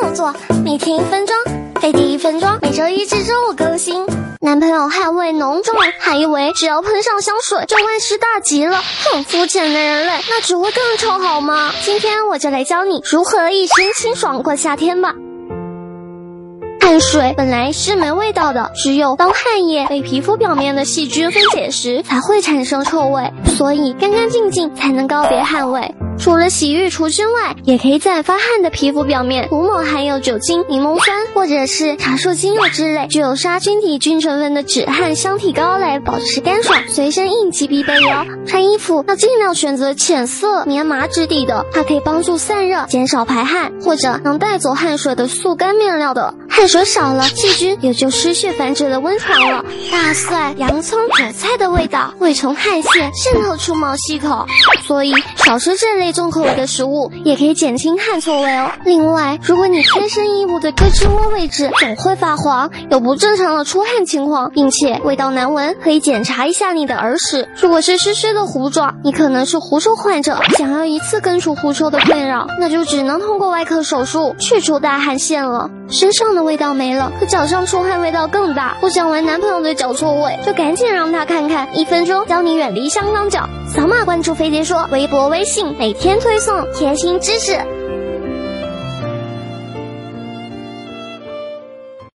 动作，每天一分钟，飞第一分钟，每周一至周五更新。男朋友汗味浓重，还以为只要喷上香水就万事大吉了，很肤浅的人类，那只会更臭好吗？今天我就来教你如何一身清爽过夏天吧。汗水本来是没味道的，只有当汗液被皮肤表面的细菌分解时，才会产生臭味，所以干干净净才能告别汗味。除了洗浴除菌外，也可以在发汗的皮肤表面涂抹含有酒精、柠檬酸或者是茶树精油之类具有杀菌抑菌成分的止汗香体膏来保持干爽。随身应急必备哟！穿衣服要尽量选择浅色棉麻质地的，它可以帮助散热、减少排汗，或者能带走汗水的速干面料的。汗水少了，细菌也就失去繁殖的温床了。大蒜、洋葱、韭菜的味道会从汗腺渗透出毛细孔，所以少吃这类重口味的食物，也可以减轻汗臭味哦。另外，如果你贴身衣物的胳肢窝位置总会发黄，有不正常的出汗情况，并且味道难闻，可以检查一下你的耳屎。如果是湿湿的糊状，你可能是狐臭患者，想要一次根除狐臭的困扰，那就只能通过外科手术去除大汗腺了。身上的味道没了，可脚上出汗味道更大。不想闻男朋友的脚臭味，就赶紧让他看看，一分钟教你远离香港脚。扫码关注飞碟说微博、微信，每天推送贴心知识。